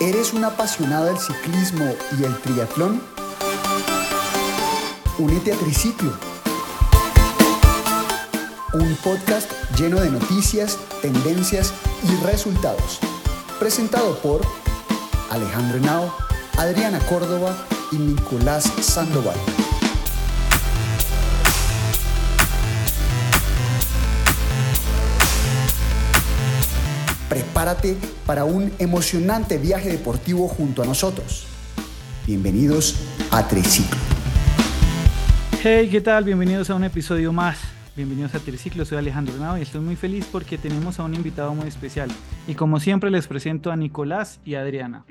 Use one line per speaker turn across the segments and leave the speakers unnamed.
¿Eres un apasionado del ciclismo y el triatlón? Únete a Triciclo, un podcast lleno de noticias, tendencias y resultados. Presentado por Alejandro Henao, Adriana Córdoba y Nicolás Sandoval. Prepárate para un emocionante viaje deportivo junto a nosotros. Bienvenidos a Triciclo.
Hey, ¿qué tal? Bienvenidos a un episodio más. Bienvenidos a Triciclo, soy Alejandro Nao y estoy muy feliz porque tenemos a un invitado muy especial. Y como siempre les presento a Nicolás y Adriana.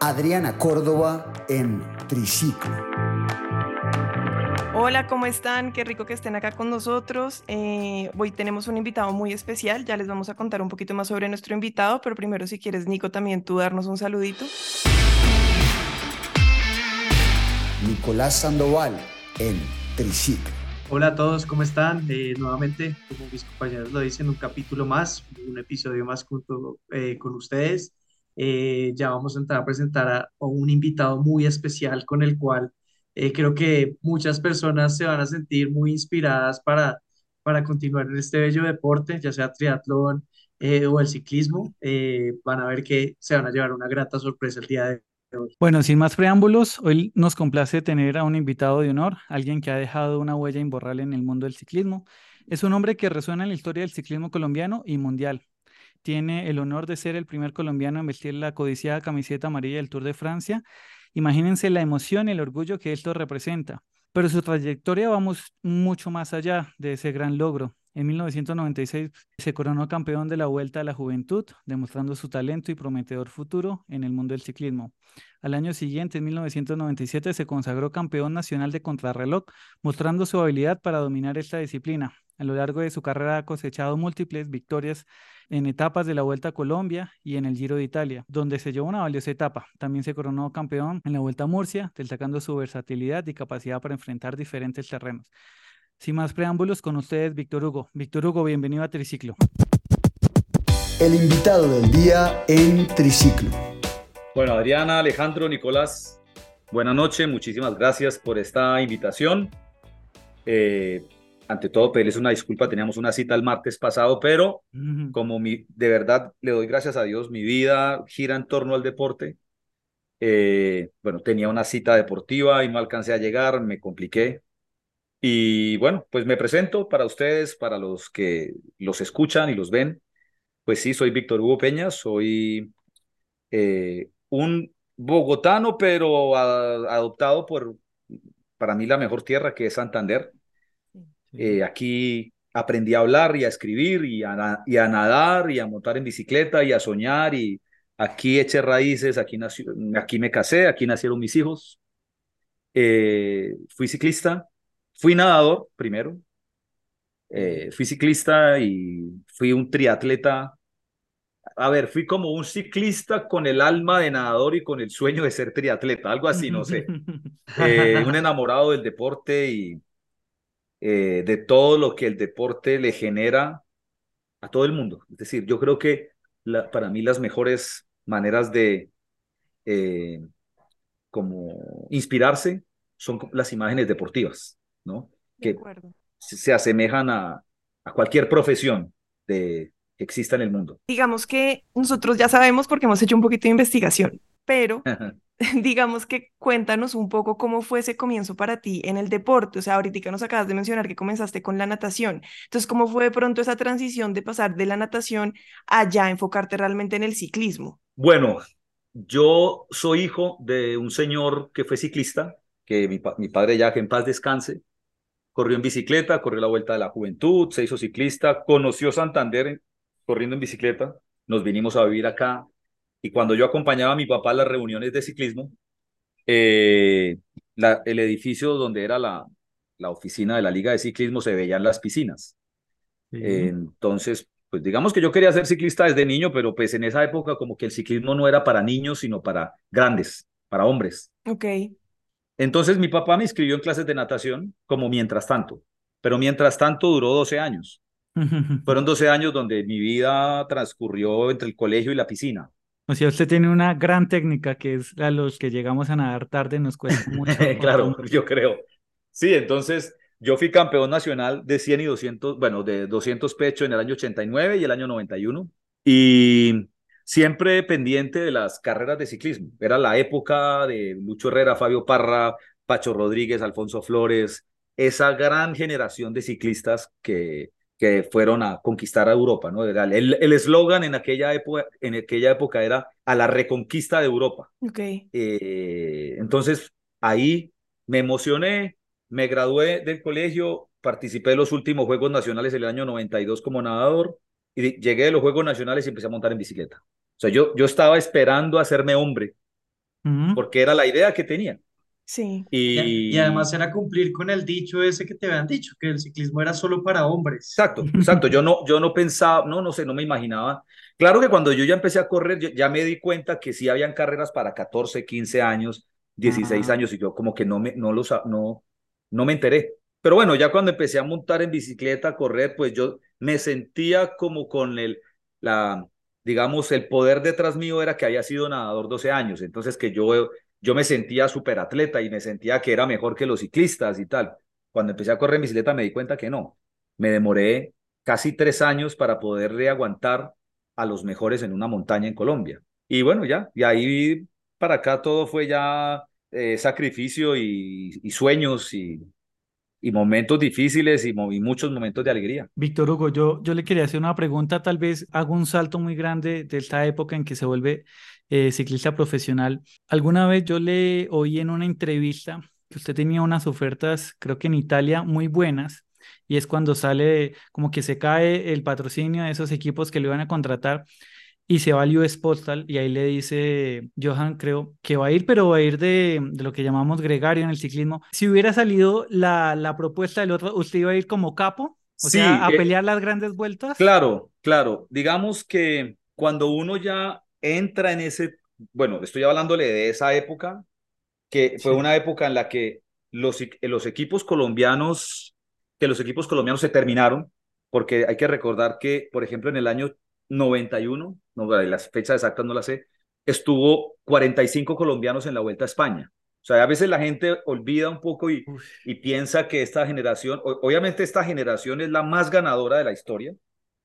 Adriana Córdoba en Triciclo.
Hola, ¿cómo están? Qué rico que estén acá con nosotros. Eh, hoy tenemos un invitado muy especial, ya les vamos a contar un poquito más sobre nuestro invitado, pero primero si quieres, Nico, también tú darnos un saludito.
Nicolás Sandoval en Triciclo.
Hola a todos, ¿cómo están? Eh, nuevamente, como mis compañeros lo dicen, un capítulo más, un episodio más junto eh, con ustedes. ya vamos a entrar a presentar a un invitado muy especial con el cual eh, creo que muchas personas se van a sentir muy inspiradas para, para continuar en este bello deporte, ya sea triatlón eh, o el ciclismo. Eh, van a ver que se van a llevar una grata sorpresa el día de hoy.
Bueno, sin más preámbulos, hoy nos complace tener a un invitado de honor, alguien que ha dejado una huella imborrable en el mundo del ciclismo. Es un hombre que resuena en la historia del ciclismo colombiano y mundial. Tiene el honor de ser el primer colombiano en vestir la codiciada camiseta amarilla del Tour de Francia Imagínense la emoción y el orgullo que esto representa. Pero su trayectoria va mucho más allá de ese gran logro. En 1996 se coronó campeón de la Vuelta a la Juventud, demostrando su talento y prometedor futuro en el mundo del ciclismo. Al año siguiente, en 1997, se consagró campeón nacional de contrarreloj, mostrando su habilidad para dominar esta disciplina. A lo largo de su carrera ha cosechado múltiples victorias en etapas de la Vuelta a Colombia y en el Giro de Italia, donde se llevó una valiosa etapa. También se coronó campeón en la Vuelta a Murcia, destacando su versatilidad y capacidad para enfrentar diferentes terrenos. Sin más preámbulos, con ustedes Víctor Hugo. Víctor Hugo, bienvenido a Triciclo.
El invitado del día en Triciclo.
Bueno, Adriana, Alejandro, Nicolás, buenas noches, muchísimas gracias por esta invitación. Eh, ante todo pedirles una disculpa, teníamos una cita el martes pasado, pero como mi, de verdad le doy gracias a Dios, mi vida gira en torno al deporte. Eh, bueno, tenía una cita deportiva y no alcancé a llegar, me compliqué. Y bueno, pues me presento para ustedes, para los que los escuchan y los ven. Pues sí, soy Víctor Hugo Peña, soy eh, un bogotano, pero adoptado por, para mí, la mejor tierra que es Santander. Eh, aquí aprendí a hablar y a escribir y a, y a, nadar y a montar en bicicleta y a soñar y aquí eché raíces, aquí, nació, aquí me casé, aquí nacieron mis hijos. Eh, fui ciclista, fui nadador primero, eh, fui ciclista y fui un triatleta. A ver, fui como un ciclista con el alma de nadador y con el sueño de ser triatleta, algo así, no sé. un enamorado del deporte y, eh, de todo lo que el deporte le genera a todo el mundo. Es decir, yo creo que para mí las mejores maneras de eh, como inspirarse son las imágenes deportivas, ¿no? que se asemejan a, a cualquier profesión de, que exista en el mundo.
Digamos que nosotros ya sabemos porque hemos hecho un poquito de investigación, pero digamos que cuéntanos un poco cómo fue ese comienzo para ti en el deporte. O sea, ahorita nos acabas de mencionar que comenzaste con la natación. Entonces, ¿cómo fue de pronto esa transición de pasar de la natación a ya enfocarte realmente en el ciclismo?
Bueno, yo soy hijo de un señor que fue ciclista, que mi, mi padre ya que en paz descanse, corrió en bicicleta, corrió la Vuelta de la Juventud, se hizo ciclista, conoció Santander corriendo en bicicleta, nos vinimos a vivir acá y cuando yo acompañaba a mi papá a las reuniones de ciclismo, eh, la, el edificio donde era la, la oficina de la liga de ciclismo se veían las piscinas. entonces, pues digamos que yo quería ser ciclista desde niño, pero pues en esa época como que el ciclismo no era para niños, sino para grandes, para hombres.
Ok.
Entonces mi papá me inscribió en clases de natación como mientras tanto, pero mientras tanto duró 12 años. Fueron 12 años donde mi vida transcurrió entre el colegio y la piscina.
O sea, usted tiene una gran técnica que es a los que llegamos a nadar tarde nos cuesta mucho.
claro, yo creo. Sí, entonces yo fui campeón nacional de 100 y 200, bueno, de 200 pecho en el año 89 y el año 91. Y siempre pendiente de las carreras de ciclismo. Era la época de Lucho Herrera, Fabio Parra, Pacho Rodríguez, Alfonso Flores, esa gran generación de ciclistas que, que fueron a conquistar a Europa. ¿no? El eslogan en, aquella época, en aquella época era a la reconquista de Europa.
Okay.
Eh, entonces ahí me emocioné, me gradué del colegio, participé en los últimos Juegos Nacionales el año 92 como nadador y llegué de los Juegos Nacionales y empecé a montar en bicicleta. O sea, yo, yo estaba esperando hacerme hombre porque era la idea que tenía.
Sí.
Y... además era cumplir con el dicho ese que te habían dicho, que el ciclismo era solo para hombres.
Exacto, exacto. Yo no, yo no pensaba, no, no sé, no me imaginaba. Claro que cuando yo ya empecé a correr, ya me di cuenta que sí habían carreras para 14, 15 años, 16 años, y yo como que no me, no los, no, no me enteré. Pero bueno, ya cuando empecé a montar en bicicleta, a correr, pues yo me sentía como con el, la, digamos, el poder detrás mío era que había sido nadador 12 años, entonces que yo, yo me sentía súper atleta y me sentía que era mejor que los ciclistas y tal. Cuando empecé a correr en bicicleta me di cuenta que no. Me demoré casi tres años para poderle aguantar a los mejores en una montaña en Colombia. Y bueno, ya, y ahí para acá todo fue ya eh, sacrificio y, sueños y, y, momentos difíciles y, muchos momentos de alegría.
Víctor Hugo, yo, yo le quería hacer una pregunta, tal vez hago un salto muy grande de esta época en que se vuelve eh, ciclista profesional. Alguna vez yo le oí en una entrevista que usted tenía unas ofertas, creo que en Italia, muy buenas, y es cuando sale como que se cae el patrocinio de esos equipos que le van a contratar y se va al US Postal y ahí le dice Johan, creo que va a ir, pero va a ir de, de lo que llamamos gregario en el ciclismo. Si hubiera salido la, la propuesta del otro, ¿usted iba a ir como capo? O sea, a eh, pelear las grandes vueltas.
Claro, claro. Digamos que cuando uno ya entra en ese, bueno, estoy hablándole de esa época, que fue una época en la que los, los equipos colombianos, que los equipos colombianos se terminaron, porque hay que recordar que, por ejemplo, en el año 91, no, las fechas exactas no las sé, estuvo 45 colombianos en la Vuelta a España. O sea, a veces la gente olvida un poco y, y piensa que esta generación, obviamente esta generación es la más ganadora de la historia,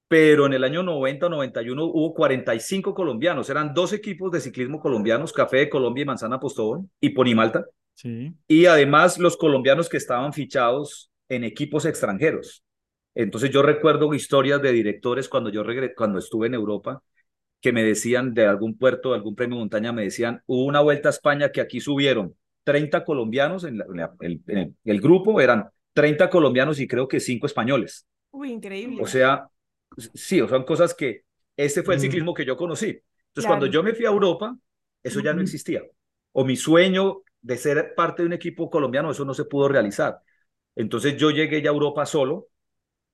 pero en el año 90 o 91 hubo 45 colombianos, eran dos equipos de ciclismo colombianos, Café de Colombia y Manzana Postobón y Ponimalta.
Sí.
Y además los colombianos que estaban fichados en equipos extranjeros. Entonces yo recuerdo historias de directores cuando yo cuando estuve en Europa que me decían de algún puerto, de algún premio montaña, me decían, hubo una vuelta a España que aquí subieron 30 colombianos, en, el, grupo eran 30 colombianos y creo que 5 españoles.
Uy, increíble.
O sea, sí, o son cosas que ese fue el ciclismo que yo conocí. Entonces cuando yo me fui a Europa, eso ya no existía. O mi sueño de ser parte de un equipo colombiano, eso no se pudo realizar. Entonces yo llegué ya a Europa solo,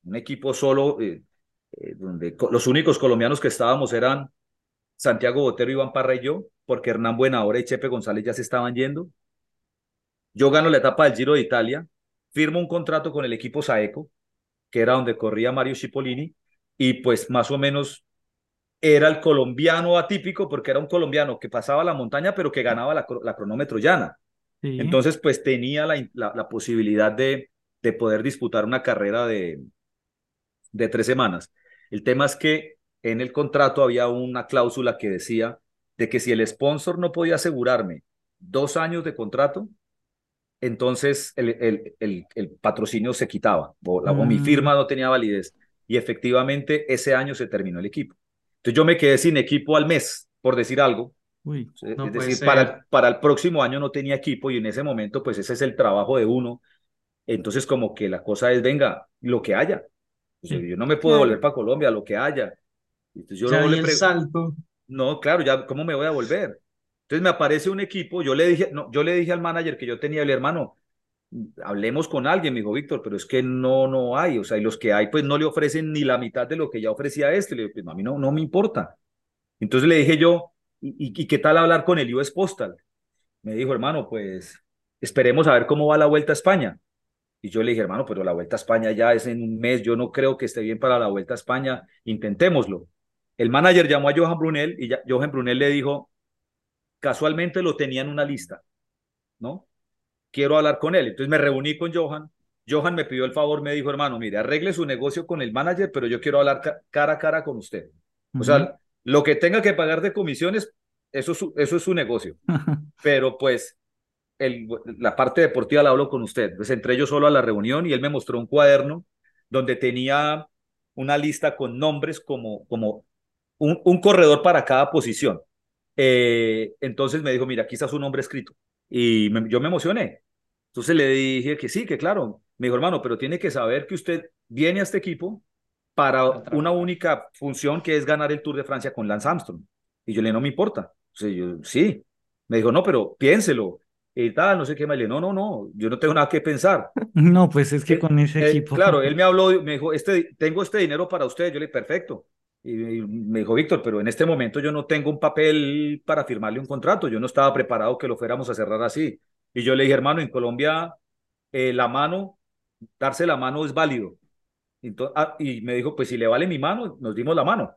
un equipo solo, eh, eh, donde los únicos colombianos que estábamos eran Santiago Botero, Iván Parra y yo, porque Hernán Buenahora y Chepe González ya se estaban yendo. Yo gano la etapa del Giro de Italia, firmo un contrato con el equipo Saeco, que era donde corría Mario Cipollini, y pues más o menos era el colombiano atípico, porque era un colombiano que pasaba la montaña, pero que ganaba la, cronómetro llana. Entonces, pues tenía la, la posibilidad de, de poder disputar una carrera de, de tres semanas. El tema es que en el contrato había una cláusula que decía de que si el sponsor no podía asegurarme dos años de contrato, entonces el, el, el, patrocinio se quitaba o, mi mm. firma no tenía validez. Y efectivamente ese año se terminó el equipo. Entonces yo me quedé sin equipo al mes, por decir algo. es decir, para el, para el próximo año no tenía equipo y en ese momento pues ese es el trabajo de uno. Entonces como que la cosa es, venga, lo que haya. Yo no me puedo volver para Colombia, lo que haya.
Entonces yo no le el salto.
No, claro, ya, ¿cómo me voy a volver? Entonces me aparece un equipo, yo le dije, no, yo le dije al manager que yo tenía, el hermano, hablemos con alguien, me dijo Víctor, pero es que no, no hay, o sea, y los que hay, pues no le ofrecen ni la mitad de lo que ya ofrecía este. Le dije, pues, a mí no, no me importa. Entonces le dije yo, ¿y, ¿y qué tal hablar con el US Postal? Me dijo, hermano, pues esperemos a ver cómo va la vuelta a España. Y yo le dije, hermano, pero la Vuelta a España ya es en un mes, yo no creo que esté bien para la Vuelta a España, intentémoslo. El manager llamó a Johan Brunel y ya, Johan Brunel le dijo, casualmente lo tenía en una lista, ¿no? Quiero hablar con él. Entonces me reuní con Johan. Johan me pidió el favor, me dijo, hermano, mire, arregle su negocio con el manager, pero yo quiero hablar cara a cara con usted. O sea, lo que tenga que pagar de comisiones, eso es su, eso es su negocio. pero pues el, la parte deportiva la hablo con usted. Pues entré yo solo a la reunión y él me mostró un cuaderno donde tenía una lista con nombres como, como un, un corredor para cada posición. Eh, entonces me dijo, mira, aquí está su nombre escrito. Y yo me emocioné. Entonces le dije que sí, que claro. Me dijo, hermano, pero tiene que saber que usted viene a este equipo para una única función que es ganar el Tour de Francia con Lance Armstrong. Y yo le dije, no me importa. yo, sí. Me dijo, no, pero piénselo. Y tal, no sé qué. Me le no, no, no, yo no tengo nada que pensar.
No, pues es que con ese equipo.
Claro, él me habló, me dijo, este, tengo este dinero para usted. Yo le dije, perfecto. Y me dijo, Víctor, pero en este momento yo no tengo un papel para firmarle un contrato, yo no estaba preparado que lo fuéramos a cerrar así. Y yo le dije, hermano, en Colombia eh, la mano, darse la mano es válido. Entonces, ah, y me dijo, pues si le vale mi mano, nos dimos la mano.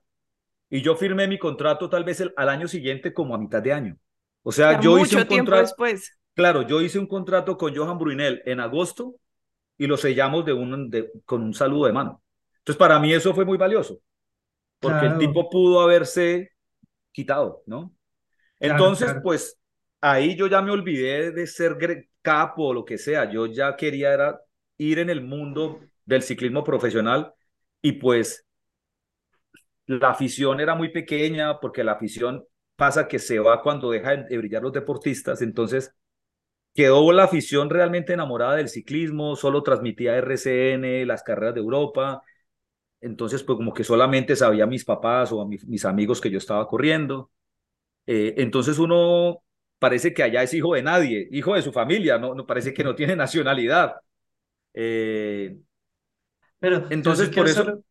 Y yo firmé mi contrato tal vez el, al año siguiente como a mitad de año. O sea, yo hice un contrato. Después. Claro, yo hice un contrato con Johan Brunel en agosto y lo sellamos de un, de, con un saludo de mano. Entonces, para mí eso fue muy valioso porque el tipo pudo haberse quitado, ¿no? Entonces, pues ahí yo ya me olvidé de ser capo o lo que sea, yo ya quería era ir en el mundo del ciclismo profesional y pues la afición era muy pequeña porque la afición pasa que se va cuando dejan de brillar los deportistas, entonces quedó la afición realmente enamorada del ciclismo, solo transmitía RCN, las carreras de Europa, entonces, pues como que solamente sabía mis papás o a mis, amigos que yo estaba corriendo. Eh, entonces uno parece que allá es hijo de nadie, hijo de su familia, no, no parece que no tiene nacionalidad. Eh,
Pero entonces por eso...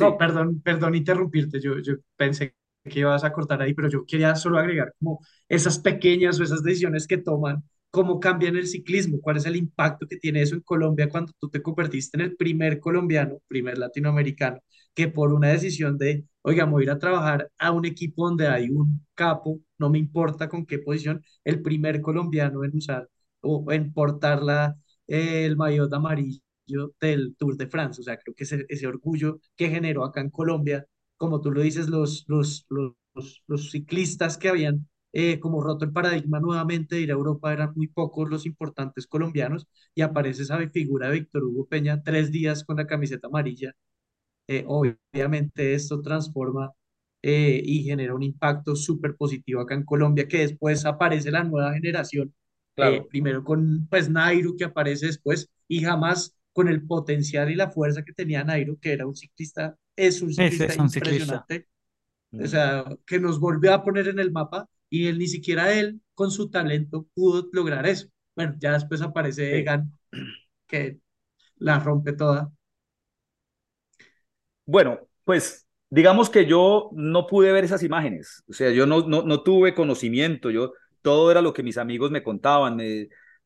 No, perdón, perdón interrumpirte, yo, yo pensé que ibas a cortar ahí, pero yo quería solo agregar como esas pequeñas o esas decisiones que toman cómo cambian el ciclismo, cuál es el impacto que tiene eso en Colombia cuando tú te convertiste en el primer colombiano, primer latinoamericano, que por una decisión de, oiga, voy a ir a trabajar a un equipo donde hay un capo, no me importa con qué posición, el primer colombiano en usar o en portar la, el maillot amarillo del Tour de France. O sea, creo que ese, ese orgullo que generó acá en Colombia, como tú lo dices, los, los, los, los ciclistas que habían eh, como roto el paradigma nuevamente de ir a Europa, eran muy pocos los importantes colombianos y aparece esa figura de Víctor Hugo Peña tres días con la camiseta amarilla. Eh, obviamente esto transforma eh, y genera un impacto súper positivo acá en Colombia, que después aparece la nueva generación, primero con pues Nairo que aparece después y jamás con el potencial y la fuerza que tenía Nairo, que era un ciclista, es un ciclista impresionante. O sea, que nos volvió a poner en el mapa y él ni siquiera él con su talento pudo lograr eso. Bueno, ya después aparece Egan que la rompe toda.
Bueno, pues digamos que yo no pude ver esas imágenes, o sea, yo no, no, no tuve conocimiento, yo todo era lo que mis amigos me contaban,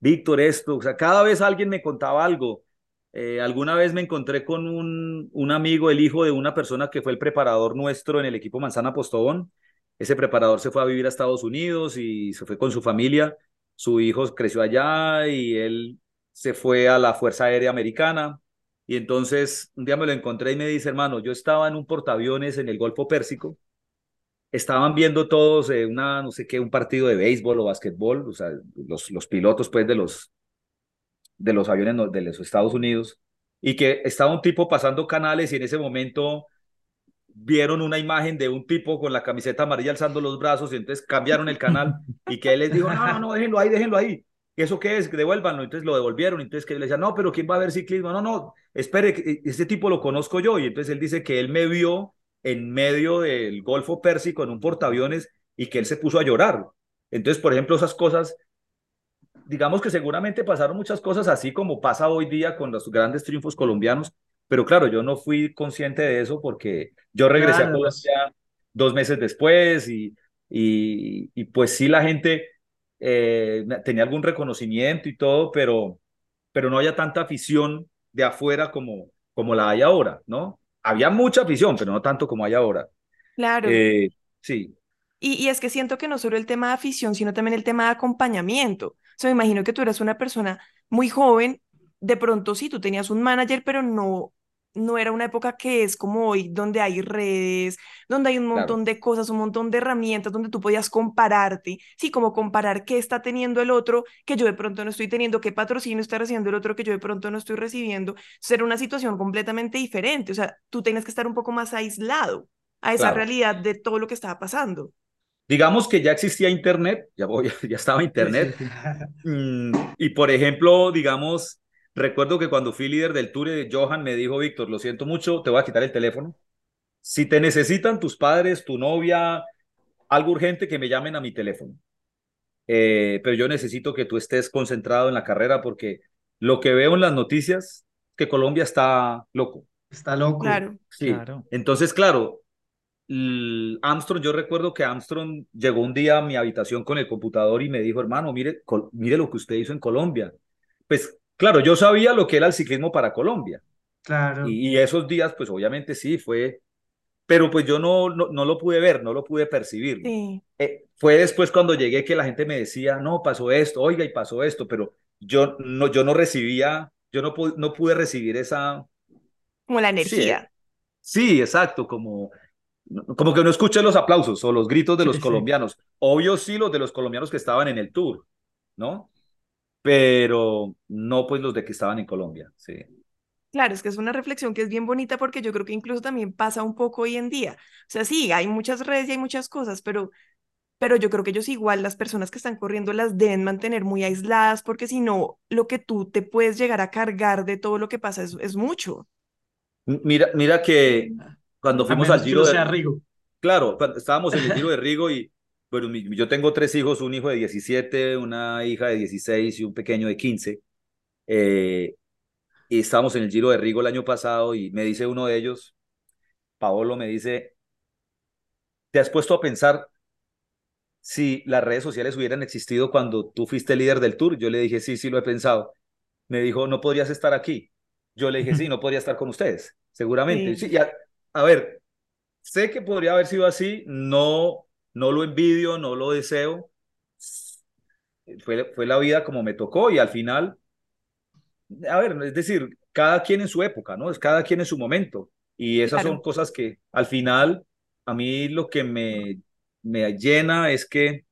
Víctor esto, o sea, cada vez alguien me contaba algo. Eh, alguna vez me encontré con un, un amigo, el hijo de una persona que fue el preparador nuestro en el equipo Manzana Postobón, ese preparador se fue a vivir a Estados Unidos y se fue con su familia. Su hijo creció allá y él se fue a la Fuerza Aérea Americana. Y entonces un día me lo encontré y me dice, hermano, yo estaba en un portaaviones en el Golfo Pérsico. Estaban viendo todos eh, una, no sé qué, un partido de béisbol o básquetbol, o sea, los, los pilotos pues de los, de los aviones de los Estados Unidos, y que estaba un tipo pasando canales y en ese momento vieron una imagen de un tipo con la camiseta amarilla alzando los brazos y entonces cambiaron el canal y que él les dijo, no, no, déjenlo ahí, déjenlo ahí. ¿Eso qué es? Devuélvanlo. Entonces lo devolvieron. Entonces que le decía, no, pero ¿quién va a ver ciclismo? No, no, espere, este tipo lo conozco yo. Y entonces él dice que él me vio en medio del Golfo Pérsico en un portaaviones y que él se puso a llorar. Entonces, por ejemplo, esas cosas, digamos que seguramente pasaron muchas cosas así como pasa hoy día con los grandes triunfos colombianos, pero claro, yo no fui consciente de eso porque yo regresé a Colombia dos meses después y, y, y pues sí la gente eh, tenía algún reconocimiento y todo, pero, pero no había tanta afición de afuera como, como la hay ahora, ¿no? Había mucha afición, pero no tanto como hay ahora.
Claro.
Eh, sí.
Y, y es que siento que no solo el tema de afición, sino también el tema de acompañamiento. O sea, me imagino que tú eras una persona muy joven, de pronto sí, tú tenías un manager, pero no no era una época que es como hoy, donde hay redes, donde hay un montón de cosas, un montón de herramientas, donde tú podías compararte, sí, como comparar qué está teniendo el otro que yo de pronto no estoy teniendo, qué patrocinio está recibiendo el otro que yo de pronto no estoy recibiendo. Ser una situación completamente diferente, o sea, tú tienes que estar un poco más aislado a esa realidad de todo lo que estaba pasando.
Digamos que ya existía Internet, ya, voy, ya estaba Internet, mm, y por ejemplo, digamos, Recuerdo que cuando fui líder del tour, Johan me dijo, Víctor, lo siento mucho, te voy a quitar el teléfono. Si te necesitan tus padres, tu novia, algo urgente, que me llamen a mi teléfono. Eh, pero yo necesito que tú estés concentrado en la carrera porque lo que veo en las noticias que Colombia está loco.
Está loco.
Claro.
Sí. Claro. Entonces, claro, Armstrong, yo recuerdo que Armstrong llegó un día a mi habitación con el computador y me dijo, hermano, mire, mire lo que usted hizo en Colombia. Pues Claro, yo sabía lo que era el ciclismo para Colombia.
Claro.
Y, esos días, pues obviamente sí, fue, pero pues yo no, no, lo pude ver, no lo pude percibir. Eh, fue después cuando llegué que la gente me decía, no, pasó esto, oiga, y pasó esto, pero yo no, yo no recibía, yo no, no pude recibir esa...
Como la energía.
Sí, exacto, como, como que no escuché los aplausos o los gritos de los colombianos. Obvio sí los de los colombianos que estaban en el tour, ¿no? Pero no pues los de que estaban en Colombia, sí.
Claro, es que es una reflexión que es bien bonita porque yo creo que incluso también pasa un poco hoy en día. O sea, sí, hay muchas redes y hay muchas cosas, pero, pero yo creo que ellos igual, las personas que están corriendo las deben mantener muy aisladas porque si no, lo que tú te puedes llegar a cargar de todo lo que pasa es, es mucho.
Mira, mira que cuando fuimos al Giro
de Rigo.
Claro, estábamos en el Giro de Rigo y bueno, yo tengo tres hijos, un hijo de 17, una hija de 16 y un pequeño de 15. Eh, y estábamos en el Giro de Rigo el año pasado y me dice uno de ellos, Paolo me dice, ¿te has puesto a pensar si las redes sociales hubieran existido cuando tú fuiste líder del tour? Yo le dije, sí, sí, lo he pensado. Me dijo, no podrías estar aquí. Yo le dije, sí, no podría estar con ustedes, seguramente. Sí. a ver, sé que podría haber sido así, no no lo envidio, no lo deseo. Fue, fue la vida como me tocó y al final, a ver, es decir, cada quien en su época, ¿no? Es cada quien en su momento. Y esas son cosas que al final a mí lo que me, me llena es que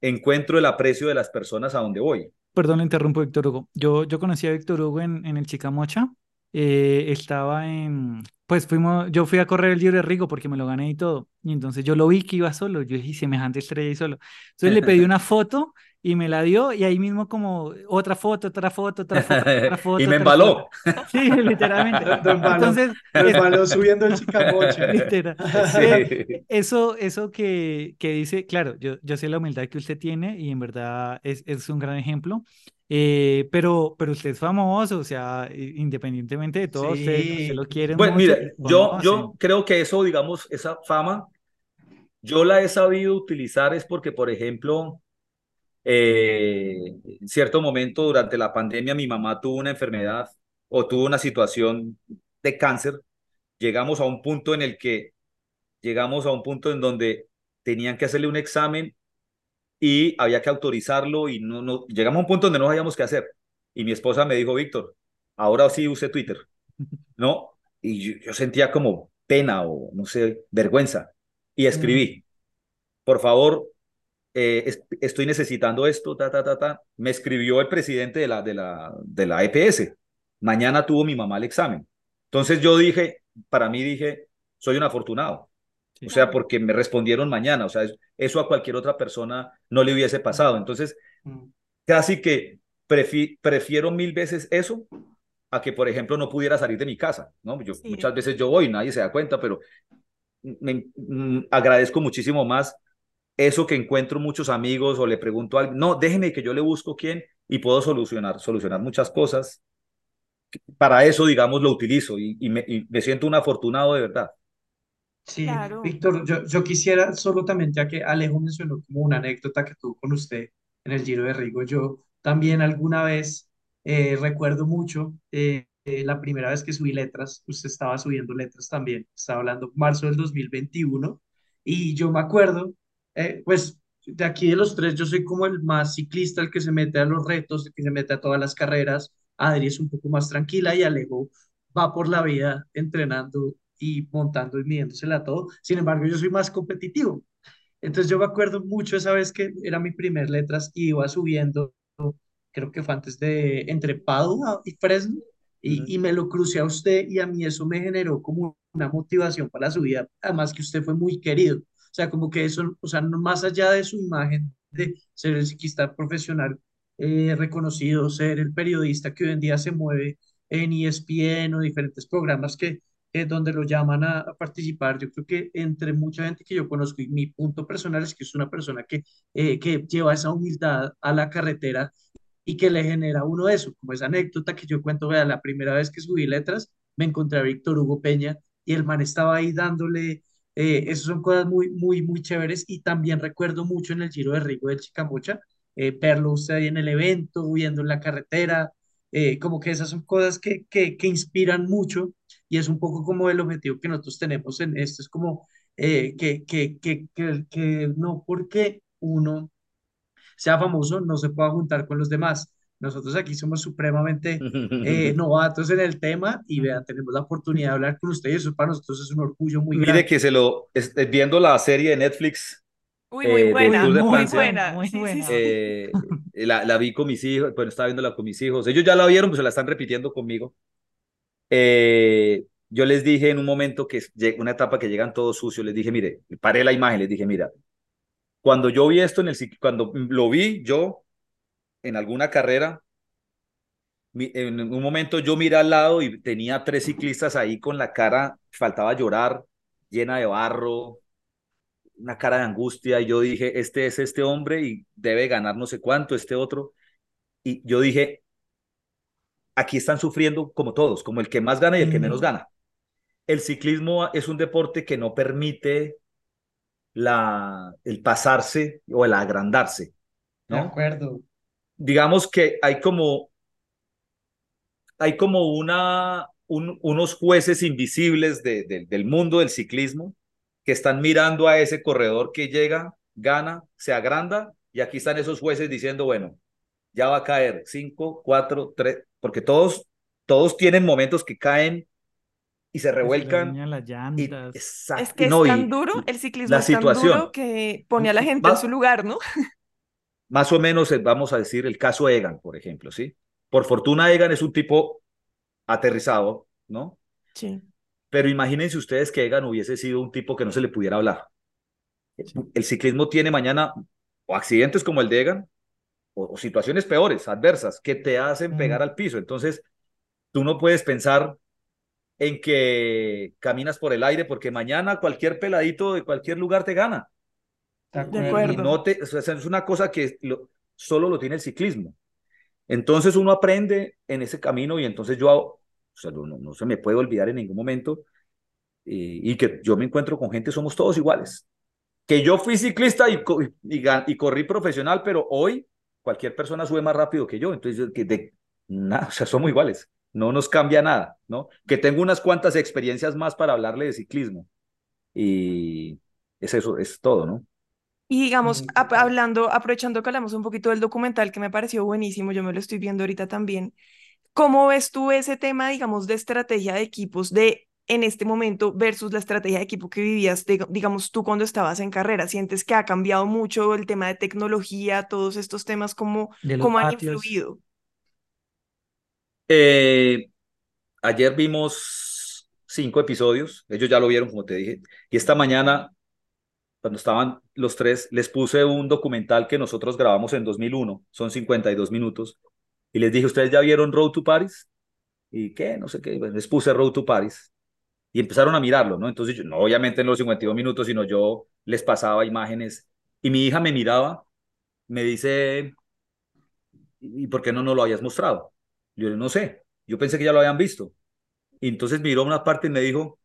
encuentro el aprecio de las personas a donde voy.
Perdón, le interrumpo, Víctor Hugo. Yo, yo conocí a Víctor Hugo en, en el Chicamocha. Eh, estaba en, pues fuimos, yo fui a correr el Giro de Rigo porque me lo gané y todo. Y entonces yo lo vi que iba solo. Yo dije, semejante estrella y solo. Entonces le pedí una foto y me la dio y ahí mismo como otra foto, otra foto, otra foto, otra foto.
y me embaló.
Sí, literalmente. Entonces,
me embaló subiendo el chicamoche.
Literal. Sí. Eso, eso que, que dice, claro, yo, yo sé la humildad que usted tiene y en verdad es, es un gran ejemplo. Eh, pero, pero usted es famoso, o sea, independientemente de todo, usted, lo quiere
bueno, mire, yo, yo creo que eso, digamos, esa fama, yo la he sabido utilizar es porque, por ejemplo, eh, en cierto momento durante la pandemia mi mamá tuvo una enfermedad o tuvo una situación de cáncer. Llegamos a un punto en el que llegamos a un punto en donde tenían que hacerle un examen y había que autorizarlo y no, no, llegamos a un punto donde no sabíamos qué hacer. Y mi esposa me dijo, Víctor, ahora sí use Twitter, ¿no? Y yo, sentía como pena o, no sé, vergüenza. Y escribí, por favor, eh, estoy necesitando esto, ta, ta, ta, ta. Me escribió el presidente de la, de, la, de la EPS. Mañana tuvo mi mamá el examen. Entonces yo dije, para mí dije, soy un afortunado. O sea, porque me respondieron mañana. O sea, eso a cualquier otra persona no le hubiese pasado. Entonces, mm. casi que prefiero mil veces eso a que, por ejemplo, no pudiera salir de mi casa. ¿no? Yo, Muchas veces yo voy, nadie se da cuenta, pero me, mm, agradezco muchísimo más eso que encuentro muchos amigos o le pregunto a alguien, no, déjeme que yo le busco quién y puedo solucionar, solucionar muchas cosas. Para eso, digamos, lo utilizo y, me, y me siento un afortunado de verdad.
Sí, Víctor, yo, yo quisiera solo también, ya que Alejo mencionó como una anécdota que tuvo con usted en el Giro de Rigo, yo también alguna vez Eh, recuerdo mucho eh, eh, la primera vez que subí letras, usted estaba subiendo letras también, estaba hablando marzo del 2021, y yo me acuerdo, pues de aquí de los tres, yo soy como el más ciclista, el que se mete a los retos, el que se mete a todas las carreras, Adri es un poco más tranquila y Alejo va por la vida entrenando y montando y midiéndosela a todo, sin embargo yo soy más competitivo, entonces yo me acuerdo mucho esa vez que era mi primer letras y iba subiendo creo que fue antes de entre Padua y Fresno, y, y, me lo crucé a usted y a mí eso me generó como una motivación para su vida, además que usted fue muy querido, o sea, como que eso, o sea, más allá de su imagen de ser el ciclista profesional eh, reconocido, ser el periodista que hoy en día se mueve en ESPN o diferentes programas que eh, donde lo llaman a, participar. Yo creo que entre mucha gente que yo conozco y mi punto personal es que es una persona que, eh, que lleva esa humildad a la carretera y que le genera uno eso, como esa anécdota que yo cuento, vea, la primera vez que subí letras, me encontré a Víctor Hugo Peña y el man estaba ahí dándole, eh, esas son cosas muy, muy, muy chéveres y también recuerdo mucho en el Giro de Rigo del Chicamocha, eh, verlo usted ahí en el evento, viendo en la carretera, eh, como que esas son cosas que, que, que, inspiran mucho y es un poco como el objetivo que nosotros tenemos en esto, es como eh, que, que, que, que, que no porque uno sea famoso, no se pueda juntar con los demás. Nosotros aquí somos supremamente eh, novatos en el tema y vean, tenemos la oportunidad de hablar con ustedes. Eso para nosotros es un orgullo muy
Mire
grande.
Mire que se lo, es, viendo la serie de Netflix.
Uy, muy
eh,
buena,
de
muy
Francia,
buena.
muy buena.
eh, la, la vi con mis hijos, bueno, estaba viéndola con mis hijos. Ellos ya la vieron, pues se la están repitiendo conmigo. Eh, yo les dije en un momento que una etapa que llegan todos sucios, les dije, mire, paré la imagen, les dije, mira, cuando yo vi esto en el cuando lo vi yo en alguna carrera, en un momento yo miré al lado y tenía tres ciclistas ahí con la cara, faltaba llorar, llena de barro, una cara de angustia, y yo dije, este es este hombre y debe ganar no sé cuánto, este otro. Y yo dije, aquí están sufriendo como todos, como el que más gana y el que menos gana. El ciclismo es un deporte que no permite la, el pasarse o el agrandarse,
De
¿no?
acuerdo.
Digamos que hay como, hay como una, un- unos jueces invisibles de- de- del mundo del ciclismo que están mirando a ese corredor que llega, gana, se agranda, y aquí están esos jueces diciendo, bueno, ya va a caer, cinco, cuatro, tres, porque todos, todos tienen momentos que caen y se
se
revuelcan.
dañan las
Y,
llantas.
Es
exacto,
que es
no,
tan
y
duro, el ciclismo
la
es tan
situación.
duro que pone a la gente en su lugar, ¿no?
más o menos eh, vamos a decir el caso Egan, por ejemplo, ¿sí? Por fortuna Egan es un tipo aterrizado, ¿no?
Sí.
Pero imagínense ustedes que Egan hubiese sido un tipo que no se le pudiera hablar. El ciclismo tiene mañana o accidentes como el de Egan o, o situaciones peores, adversas, que te hacen pegar al piso. Entonces, tú no puedes pensar en que caminas por el aire porque mañana cualquier peladito de cualquier lugar te gana.
De
De
Y
acuerdo.
no te, o sea, es una cosa que lo- solo lo tiene el ciclismo. Entonces uno aprende en ese camino y entonces yo, o sea, no, no- no se me puede olvidar en ningún momento y, y que yo me encuentro con gente, somos todos iguales. Que yo fui ciclista y, y, y corrí profesional, pero hoy cualquier persona sube más rápido que yo. Entonces, que de, nada, o sea, somos iguales. No nos cambia nada, ¿no? Que tengo unas cuantas experiencias más para hablarle de ciclismo. Y es eso, es todo, ¿no?
Y digamos, hablando, aprovechando que hablamos un poquito del documental que me pareció buenísimo, yo me lo estoy viendo ahorita también. ¿Cómo ves tú ese tema, digamos, de estrategia de equipos de en este momento versus la estrategia de equipo que vivías, de- digamos, tú cuando estabas en carrera? ¿Sientes que ha cambiado mucho el tema de tecnología, todos estos temas, cómo, cómo han
patios.
influido?
Eh, ayer vimos cinco episodios, ellos ya lo vieron, como te dije, y esta mañana, cuando estaban los tres, les puse un documental que nosotros grabamos en 2001, son 52 minutos, y les dije, ¿ustedes ya vieron Road to Paris? ¿Y qué? No sé qué, Bueno, les puse Road to Paris, y empezaron a mirarlo, ¿no? Entonces, yo, no obviamente en los 52 minutos, sino yo les pasaba imágenes, y mi hija me miraba, me dice, ¿y por qué no nos lo habías mostrado? Yo no sé, yo pensé que ya lo habían visto. Y entonces miró una parte y me dijo,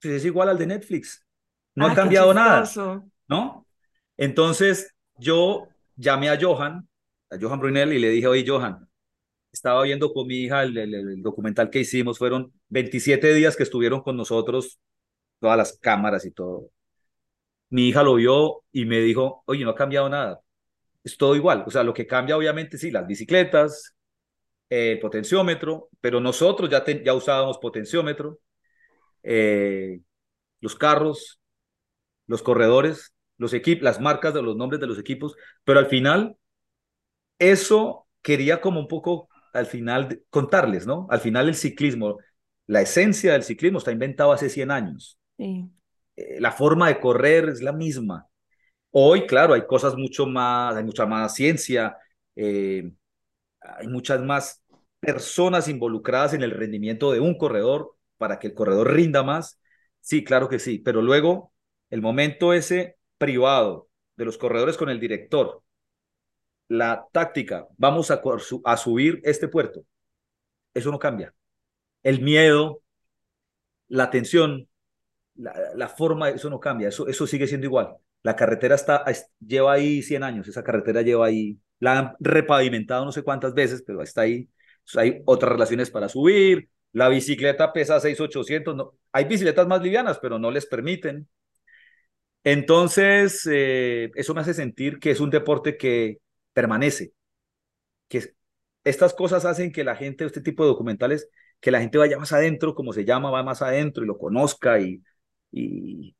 pues es igual al de Netflix, no
Ah,
ha
qué
cambiado nada. ¿no? Entonces yo llamé a Johan, a Johan Brunel, y le dije, oye, Johan, estaba viendo con mi hija el, documental que hicimos, fueron 27 días que estuvieron con nosotros, todas las cámaras y todo. Mi hija lo vio y me dijo, oye, no ha cambiado nada, es todo igual. O sea, lo que cambia obviamente sí, las bicicletas, el potenciómetro, pero nosotros ya, ya usábamos potenciómetro, eh, los carros, los corredores, los equipos, las marcas de los nombres de los equipos, pero al final eso quería como un poco al final contarles, ¿no? Al final el ciclismo, la esencia del ciclismo está inventado hace 100 años.
Sí.
Eh, la forma de correr es la misma. Hoy, claro, hay cosas mucho más, hay mucha más ciencia, eh, hay muchas más personas involucradas en el rendimiento de un corredor para que el corredor rinda más. Sí, claro que sí, pero luego el momento ese privado de los corredores con el director, la táctica, vamos a, a subir este puerto, eso no cambia. El miedo, la tensión, la, la, forma, eso no cambia, eso, eso sigue siendo igual. La carretera está, lleva ahí 100 años, esa carretera lleva ahí, la han repavimentado no sé cuántas veces, pero está ahí. Hay otras relaciones para subir, la bicicleta pesa 6,800, no, hay bicicletas más livianas, pero no les permiten. Entonces, eh, eso me hace sentir que es un deporte que permanece, que estas cosas hacen que la gente, este tipo de documentales, que la gente vaya más adentro, como se llama, va más adentro y lo conozca y, y,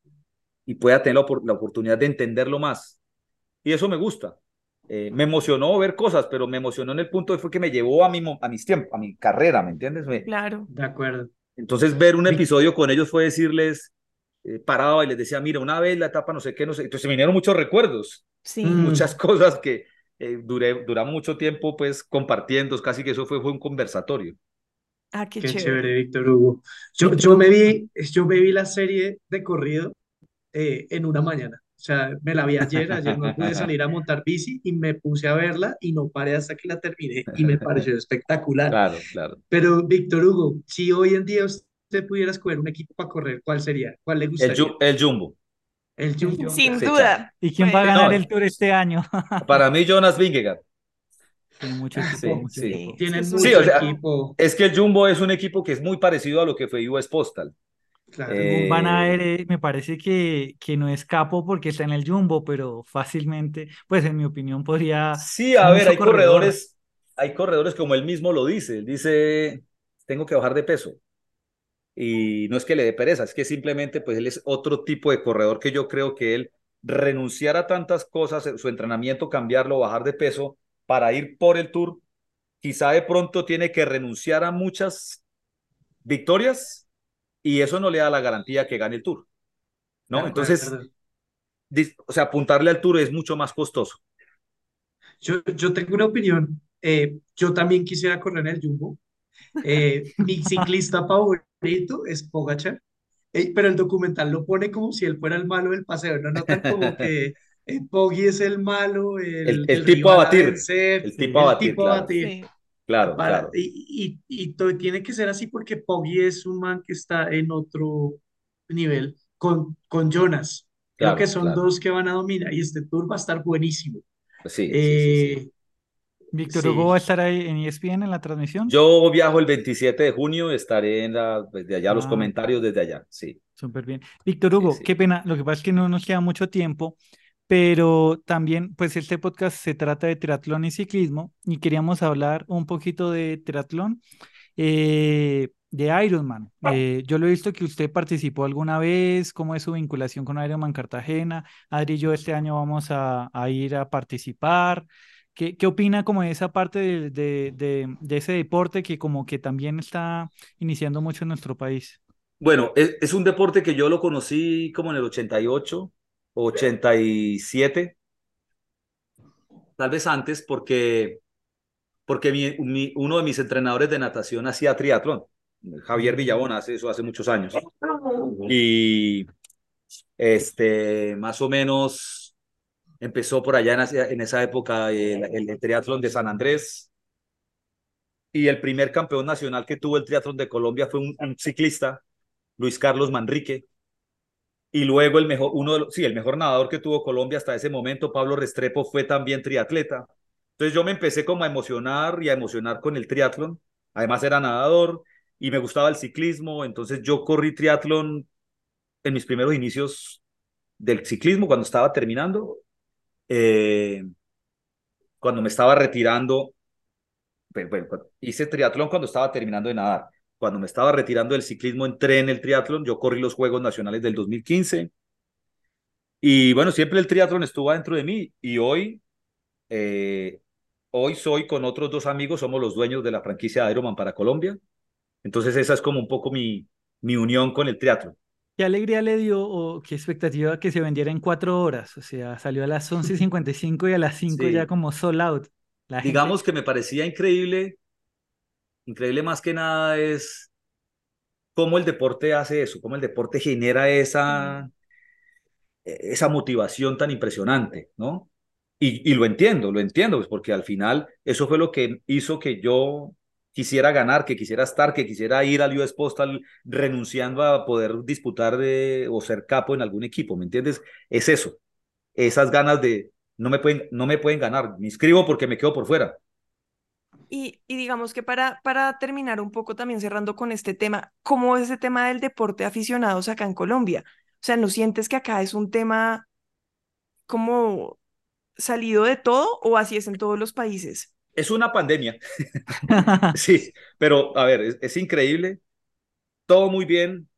y pueda tener la, oportunidad de entenderlo más. Y eso me gusta. Eh, me emocionó ver cosas, pero me emocionó en el punto de fue que me llevó a, mi, a mis tiempos, a mi carrera, ¿me entiendes?
claro.
De acuerdo.
Entonces, ver un episodio con ellos fue decirles, eh, paraba y les decía, mira, una vez la etapa no sé qué, no sé. Entonces se vinieron muchos recuerdos,
sí.
muchas cosas que eh, duré, duramos mucho tiempo pues compartiendo, casi que eso fue, fue un conversatorio.
Ah, qué,
Qué
chévere.
chévere, Víctor Hugo. Yo, yo, me vi, yo me vi la serie de corrido eh, en una mañana. O sea, me la vi ayer, ayer no pude salir a montar bici y me puse a verla y no paré hasta que la terminé y me pareció espectacular.
Claro, claro.
Pero, Víctor Hugo, si hoy en día usted pudiera escoger un equipo para correr, ¿cuál sería? ¿Cuál le gustaría?
El, el Jumbo.
El Jumbo.
Sin duda.
¿Y quién va a ganar
No.
el Tour este año?
Para mí, Jonas Vingegaard.
Tiene mucho equipo.
Sí,
mucho
sí.
equipo.
Tienen
Sí,
mucho
Sí, o sea,
equipo.
Es que el Jumbo es un equipo que es muy parecido a lo que fue US Postal.
Claro.
Eh,
Van a ver, eh, me parece que, que no es capo porque está en el Jumbo, pero fácilmente, pues en mi opinión, podría
Sí, a ver, hay
corredor.
corredores, hay corredores como él mismo lo dice. Él dice, tengo que bajar de peso. Y no es que le dé pereza, es que simplemente pues él es otro tipo de corredor que yo creo que él renunciar a tantas cosas, su entrenamiento, cambiarlo, bajar de peso para ir por el tour, quizá de pronto tiene que renunciar a muchas victorias y eso no le da la garantía que gane el tour. ¿No? Entonces, o sea, apuntarle al tour es mucho más costoso.
Yo, yo tengo una opinión. Eh, yo también quisiera correr en el Jumbo. Eh, mi ciclista favorito es Pogacar, Eh, pero el documental lo pone como si él fuera el malo del paseo. No notan como que eh, Poggi es el malo, el,
El- el
el
tipo a batir,
vencer,
el tipo a batir,
tipo a
claro.
batir.
Sí.
Claro,
Para-
claro.
Y, y, y to- tiene que ser así porque Poggi es un man que está en otro nivel con, con Jonas. Creo
Claro,
que son
claro.
dos que van a dominar y este tour va a estar buenísimo.
Sí, sí, sí, sí.
Víctor
Sí.
Hugo va a estar ahí en ESPN en la transmisión.
Yo viajo el 27 de junio, estaré en la, desde allá, los
Ah.
comentarios desde allá, sí.
Súper bien. Víctor Hugo,
sí.
qué pena, lo que pasa es que no nos queda mucho tiempo, pero también, pues este podcast se trata de triatlón y ciclismo y queríamos hablar un poquito de triatlón, eh, de Ironman. Eh, yo lo he visto que usted participó alguna vez, ¿cómo es su vinculación con Ironman Cartagena? Adri y yo este año vamos a, a ir a participar. ¿Qué, qué opina como de esa parte de, de, de, de ese deporte que como que también está iniciando mucho en nuestro país?
Bueno, es, es un deporte que yo lo conocí como en el 88, 87, tal vez antes, porque, porque mi, mi- uno de mis entrenadores de natación hacía triatlón, Javier Villabón, hace eso hace muchos años. Y este, más o menos empezó por allá en, en esa época el, el, el triatlón de San Andrés. Y el primer campeón nacional que tuvo el triatlón de Colombia fue un, un ciclista, Luis Carlos Manrique. Y luego el mejor, uno de los, sí, el mejor nadador que tuvo Colombia hasta ese momento, Pablo Restrepo, fue también triatleta. Entonces yo me empecé como a emocionar y a emocionar con el triatlón. Además era nadador y me gustaba el ciclismo, entonces yo corrí triatlón en mis primeros inicios del ciclismo cuando estaba terminando. Eh, cuando me estaba retirando, hice triatlón cuando estaba terminando de nadar. Cuando me estaba retirando del ciclismo, entré en el triatlón. Yo corrí los Juegos Nacionales del 2015. Y bueno, siempre el triatlón estuvo dentro de mí. Y hoy, eh, hoy soy con otros dos amigos, somos los dueños de la franquicia Ironman para Colombia. Entonces esa es como un poco mi, mi unión con el triatlón.
¿Qué alegría le dio o qué expectativa que se vendiera en cuatro horas? O sea, salió a las 11.55 y a las 5 ya como sold out.
Digamos que me parecía increíble, increíble más que nada es cómo el deporte hace eso, cómo el deporte genera esa, e, esa motivación tan impresionante, ¿no? Y, y lo entiendo, lo entiendo, pues porque al final eso fue lo que hizo que yo quisiera ganar, que quisiera estar, que quisiera ir al US Postal renunciando a poder disputar o ser capo en algún equipo, ¿me entiendes? Es eso, esas ganas de no me pueden, no me pueden ganar, me inscribo porque me quedo por fuera.
Y, digamos que para, para terminar un poco también cerrando con este tema, ¿cómo es ese tema del deporte aficionados acá en Colombia? O sea, ¿no sientes que acá es un tema como salido de todo o así es en todos los países?
Es una pandemia. sí, pero a ver, es, increíble. Todo muy bien.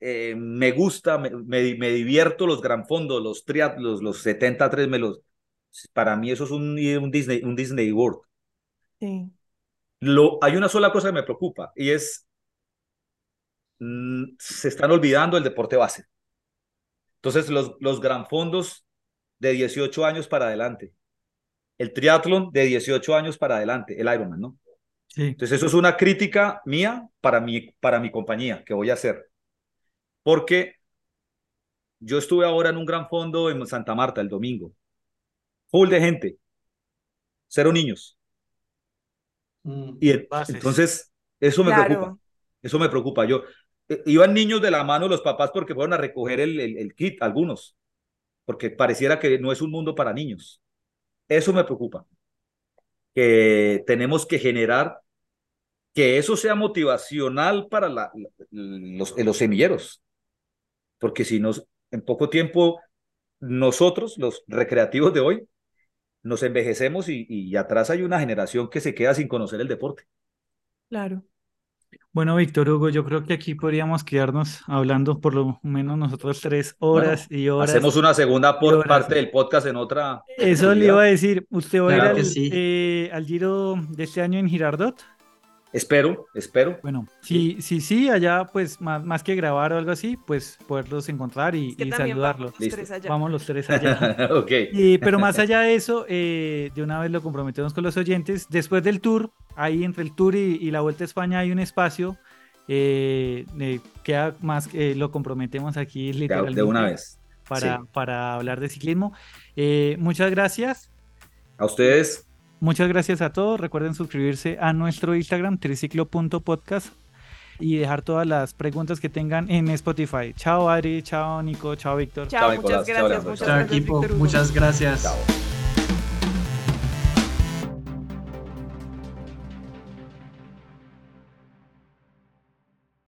Eh, me gusta, me, me, divierto los gran fondos, los triatlos, los 73 me los. Para mí eso es un, un, Disney, un Disney World.
Sí.
Lo, hay una sola cosa que me preocupa y es mm, se están olvidando el deporte base. Entonces los, los gran fondos de 18 años para adelante el triatlón de 18 años para adelante, el Ironman, ¿no?
Sí.
Entonces eso es una crítica mía para mi, para mi compañía que voy a hacer. Porque yo estuve ahora en un gran fondo en Santa Marta el domingo. Full de gente. Cero niños. Mm. y entonces eso me preocupa. Eso me preocupa. Yo, eh, iban niños de la mano los papás porque fueron a recoger el, el kit, algunos. Porque pareciera que no es un mundo para niños. Eso me preocupa. Que tenemos que generar que eso sea motivacional para la, los, semilleros. Porque si nos, en poco tiempo, nosotros, los recreativos de hoy, nos envejecemos y, y atrás hay una generación que se queda sin conocer el deporte.
Claro.
Bueno, Víctor Hugo, yo creo que aquí podríamos quedarnos hablando por lo menos nosotros tres horas y horas.
Hacemos una segunda por parte del podcast en otra.
Eso le iba a decir. ¿Usted va a ir al, eh, al, Giro de este año en Girardot?
Espero, espero.
Bueno, si sí, sí, allá pues más, más, que grabar o algo así, pues poderlos encontrar y, saludarlos. Vamos los tres allá.
ok.
pero más allá de eso, eh, de una vez lo comprometemos con los oyentes. Después del tour, ahí entre el tour y, la Vuelta a España hay un espacio. Eh, queda más que lo comprometemos aquí literalmente.
De una vez.
Para, para hablar de ciclismo. Eh, muchas gracias.
A ustedes.
Muchas gracias a todos. Recuerden suscribirse a nuestro Instagram, triciclo.podcast y dejar todas las preguntas que tengan en Spotify. Chao Adri, chao Nico, chao Víctor.
Chao, muchas gracias.
Chao, equipo, muchas gracias.